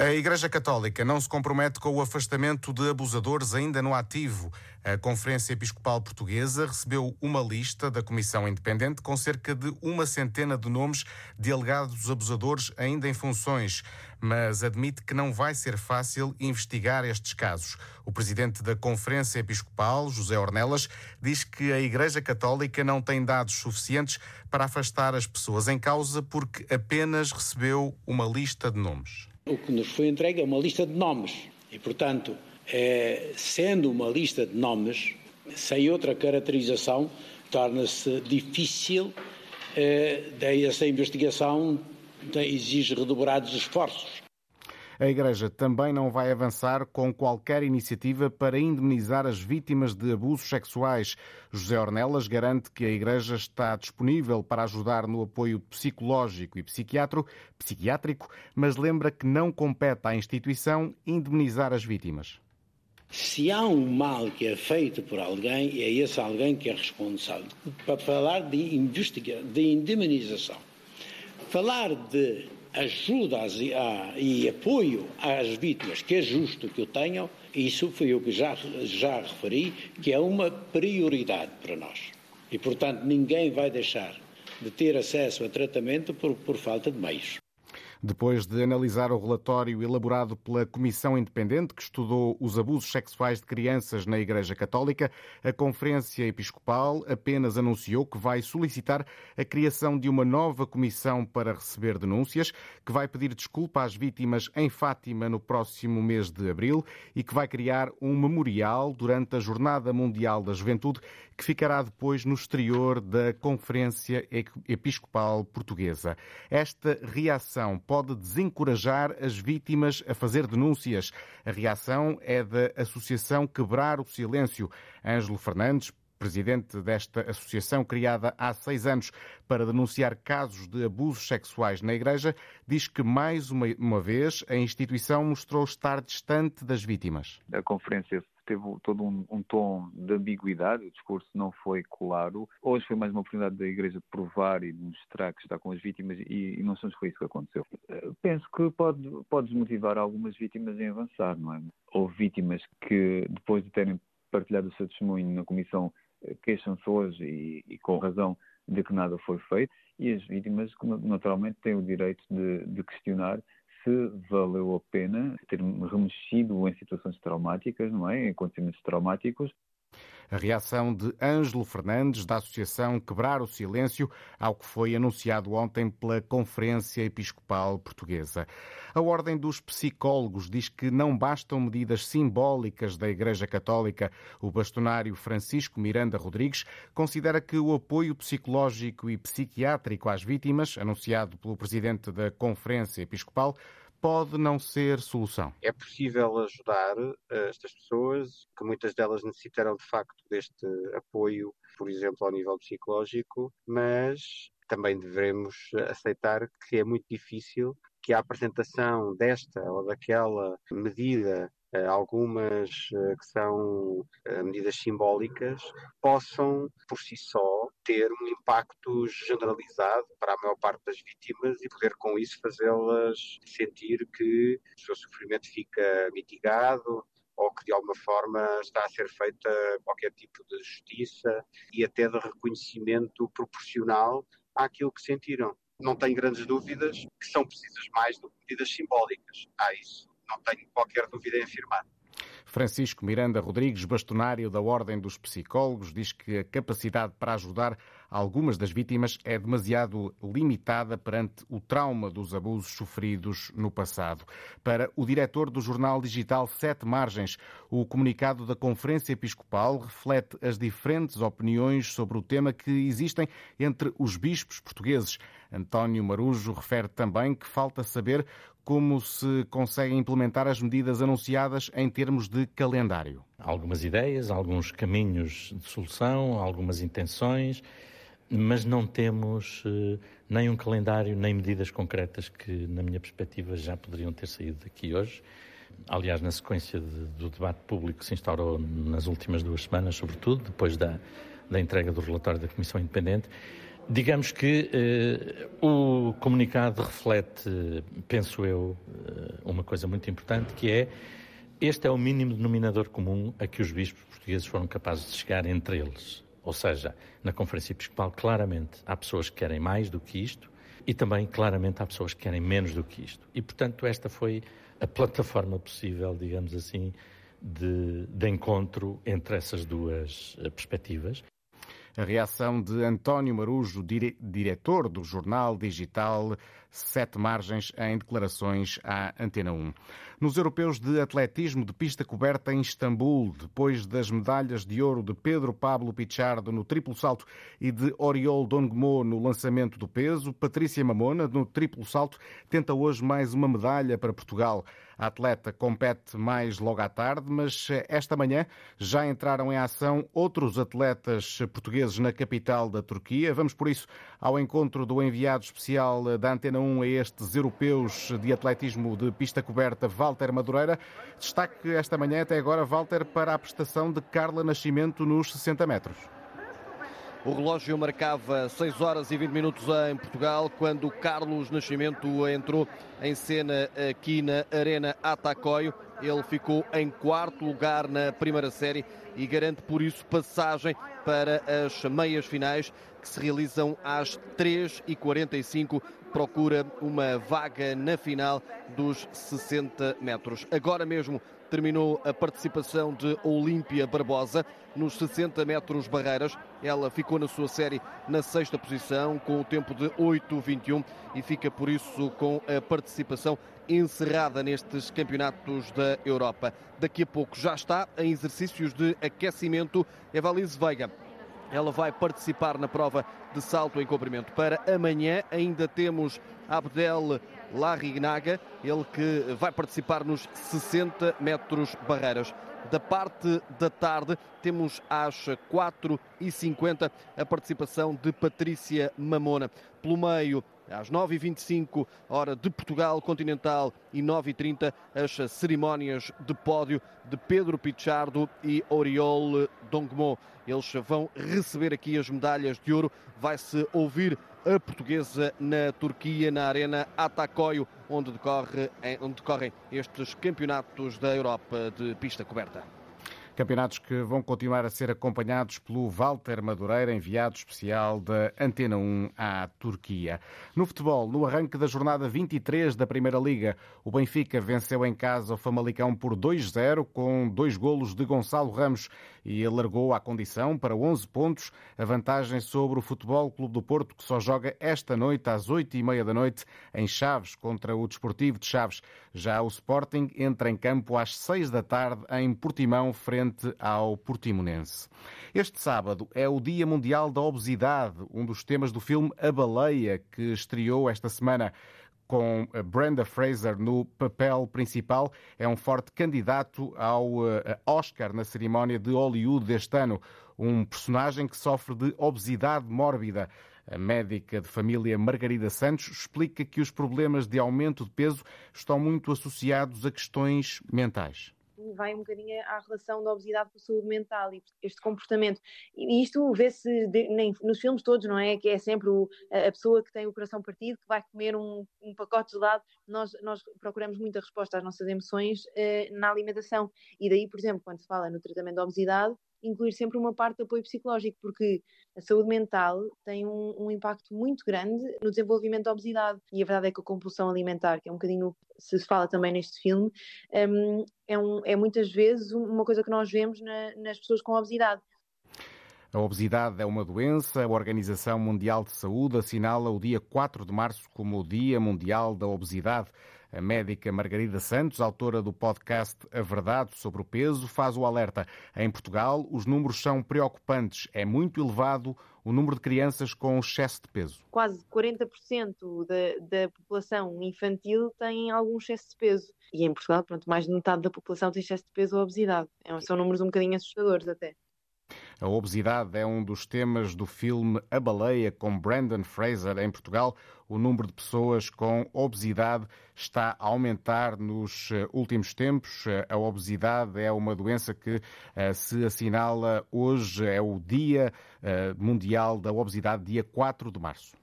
A Igreja Católica não se compromete com o afastamento de abusadores ainda no ativo. A Conferência Episcopal Portuguesa recebeu uma lista da Comissão Independente com cerca de uma centena de nomes de alegados abusadores ainda em funções, mas admite que não vai ser fácil investigar estes casos. O presidente da Conferência Episcopal, José Ornelas, diz que a Igreja Católica não tem dados suficientes para afastar as pessoas em causa porque apenas recebeu uma lista de nomes. O que nos foi entregue é uma lista de nomes e, portanto, é, sendo uma lista de nomes, sem outra caracterização, torna-se difícil, é, essa investigação exige redobrados esforços. A Igreja também não vai avançar com qualquer iniciativa para indemnizar as vítimas de abusos sexuais. José Ornelas garante que a Igreja está disponível para ajudar no apoio psicológico e psiquiátrico, mas lembra que não compete à instituição indemnizar as vítimas. Se há um mal que é feito por alguém, é esse alguém que é responsável. Para falar de, investiga de indemnização, falar de ajuda e apoio às vítimas, que é justo que o tenham, isso foi o que já, já referi, que é uma prioridade para nós. E, portanto, ninguém vai deixar de ter acesso a tratamento por, por falta de meios. Depois de analisar o relatório elaborado pela Comissão Independente que estudou os abusos sexuais de crianças na Igreja Católica, a Conferência Episcopal apenas anunciou que vai solicitar a criação de uma nova comissão para receber denúncias, que vai pedir desculpa às vítimas em Fátima no próximo mês de abril e que vai criar um memorial durante a Jornada Mundial da Juventude, que ficará depois no exterior da Conferência Episcopal Portuguesa. Esta reação pode desencorajar as vítimas a fazer denúncias. A reação é da Associação Quebrar o Silêncio. Ângelo Fernandes, presidente desta associação criada há seis anos para denunciar casos de abusos sexuais na Igreja, diz que mais uma, vez a instituição mostrou estar distante das vítimas. A conferência teve todo um, um, tom de ambiguidade, o discurso não foi claro. Hoje foi mais uma oportunidade da Igreja provar e mostrar que está com as vítimas e, e não só foi isso que aconteceu. Penso que pode, pode desmotivar algumas vítimas em avançar, não é? Houve vítimas que, depois de terem partilhado o seu testemunho na Comissão, eh, queixam-se hoje e, e com razão de que nada foi feito e as vítimas naturalmente têm o direito de, de questionar se valeu a pena ter-me remexido em situações traumáticas, não é? Em acontecimentos traumáticos, a reação de Ângelo Fernandes, da Associação Quebrar o Silêncio, ao que foi anunciado ontem pela Conferência Episcopal Portuguesa. A Ordem dos Psicólogos diz que não bastam medidas simbólicas da Igreja Católica. O bastonário Francisco Miranda Rodrigues considera que o apoio psicológico e psiquiátrico às vítimas, anunciado pelo presidente da Conferência Episcopal, pode não ser solução? É possível ajudar eh, estas pessoas, que muitas delas necessitarão de facto deste apoio, por exemplo, ao nível psicológico, mas também devemos aceitar que é muito difícil que a apresentação desta ou daquela medida eh, algumas eh, que são medidas simbólicas, possam por si só ter um impacto generalizado para a maior parte das vítimas e poder com isso fazê-las sentir que o seu sofrimento fica mitigado, ou que de alguma forma está a ser feita qualquer tipo de justiça e até de reconhecimento proporcional àquilo que sentiram. Não tenho grandes dúvidas que são precisas mais do que medidas simbólicas. Há isso não tenho qualquer dúvida em afirmar. Francisco Miranda Rodrigues, bastonário da Ordem dos Psicólogos, diz que a capacidade para ajudar algumas das vítimas é demasiado limitada perante o trauma dos abusos sofridos no passado. Para o diretor do jornal digital Sete Margens, o comunicado da Conferência Episcopal reflete as diferentes opiniões sobre o tema que existem entre os bispos portugueses. António Marujo refere também que falta saber como se conseguem implementar as medidas anunciadas em termos de calendário. Algumas ideias, alguns caminhos de solução, algumas intenções, mas não temos uh, nem um calendário, nem medidas concretas que, na minha perspectiva, já poderiam ter saído daqui hoje. Aliás, na sequência de, do debate público que se instaurou nas últimas duas semanas, sobretudo, depois da, da entrega do relatório da Comissão Independente, Digamos que eh, o comunicado reflete, penso eu, eh, uma coisa muito importante, que é este é o mínimo denominador comum a que os bispos portugueses foram capazes de chegar entre eles. Ou seja, na Conferência Episcopal, claramente há pessoas que querem mais do que isto e também, claramente, há pessoas que querem menos do que isto. E, portanto, esta foi a plataforma possível, digamos assim, de, de encontro entre essas duas eh, perspectivas. A reação de António Marujo, dire diretor do jornal digital Sete Margens, em declarações à Antena 1. Nos europeus de atletismo de pista coberta em Istambul, depois das medalhas de ouro de Pedro Pablo Pichardo no triplo salto e de Oriol Dongmo no lançamento do peso, Patrícia Mamona, no triplo salto, tenta hoje mais uma medalha para Portugal. A atleta compete mais logo à tarde, mas esta manhã já entraram em ação outros atletas portugueses na capital da Turquia. Vamos, por isso, ao encontro do enviado especial da Antena 1 a estes europeus de atletismo de pista coberta, Walter Madureira. Destaque esta manhã, até agora, Walter, para a prestação de Carla Nascimento nos 60 metros. O relógio marcava 6 horas e 20 minutos em Portugal quando Carlos Nascimento entrou em cena aqui na Arena Atacoio. Ele ficou em quarto lugar na primeira série e garante por isso passagem para as meias finais que se realizam às 3h45. Procura uma vaga na final dos 60 metros. Agora mesmo terminou a participação de Olímpia Barbosa nos 60 metros barreiras. Ela ficou na sua série na sexta posição com o tempo de 8,21 e fica por isso com a participação encerrada nestes campeonatos da Europa. Daqui a pouco já está em exercícios de aquecimento Evalise Veiga. Ela vai participar na prova de salto em comprimento. Para amanhã ainda temos Abdel Larignaga, ele que vai participar nos 60 metros barreiras. Da parte da tarde, temos às 4h50 a participação de Patrícia Mamona. Pelo meio, às 9h25, hora de Portugal continental, e 9h30, as cerimónias de pódio de Pedro Pichardo e Oriol Dongmo. Eles vão receber aqui as medalhas de ouro. Vai-se ouvir a portuguesa na Turquia, na Arena Atacoio, onde, decorre, onde decorrem estes campeonatos da Europa de pista coberta. Campeonatos que vão continuar a ser acompanhados pelo Walter Madureira, enviado especial da Antena 1 à Turquia. No futebol, no arranque da jornada 23 da Primeira Liga, o Benfica venceu em casa o Famalicão por 2-0, com dois golos de Gonçalo Ramos e alargou a condição para 11 pontos, a vantagem sobre o Futebol Clube do Porto, que só joga esta noite às 8h30 da noite em Chaves contra o Desportivo de Chaves. Já o Sporting entra em campo às 6 da tarde em Portimão, frente frente ao Portimonense. Este sábado é o Dia Mundial da Obesidade, um dos temas do filme A Baleia, que estreou esta semana com Brenda Fraser no papel principal, é um forte candidato ao eh, Oscar na cerimónia de Hollywood deste ano. Um personagem que sofre de obesidade mórbida. A médica de família Margarida Santos explica que os problemas de aumento de peso estão muito associados a questões mentais vai um bocadinho à relação da obesidade com a saúde mental e este comportamento. E isto vê-se nos filmes todos, não é? Que é sempre o, a pessoa que tem o coração partido, que vai comer um, um pacote de gelado. Nós, nós procuramos muita resposta às nossas emoções eh, na alimentação. E daí, por exemplo, quando se fala no tratamento da obesidade, incluir sempre uma parte de apoio psicológico, porque a saúde mental tem um, um, impacto muito grande no desenvolvimento da obesidade. E a verdade é que a compulsão alimentar, que é um bocadinho se fala também neste filme, um, é, um, é, muitas vezes uma coisa que nós vemos na, nas pessoas com obesidade. A obesidade é uma doença. A Organização Mundial de Saúde assinala o dia 4 de março como o Dia Mundial da Obesidade. A médica Margarida Santos, autora do podcast A Verdade sobre o Peso, faz o alerta. Em Portugal, os números são preocupantes. É muito elevado o número de crianças com excesso de peso. Quase 40% da, da população infantil tem algum excesso de peso. E em Portugal, pronto, mais de metade da população tem excesso de peso ou obesidade. É, são números um bocadinho assustadores até. A obesidade é um dos temas do filme A Baleia, com Brandon Fraser em Portugal. O número de pessoas com obesidade está a aumentar nos eh, últimos tempos. Eh, a obesidade é uma doença que eh, se assinala hoje, é o Dia Mundial da Obesidade, dia 4 de março.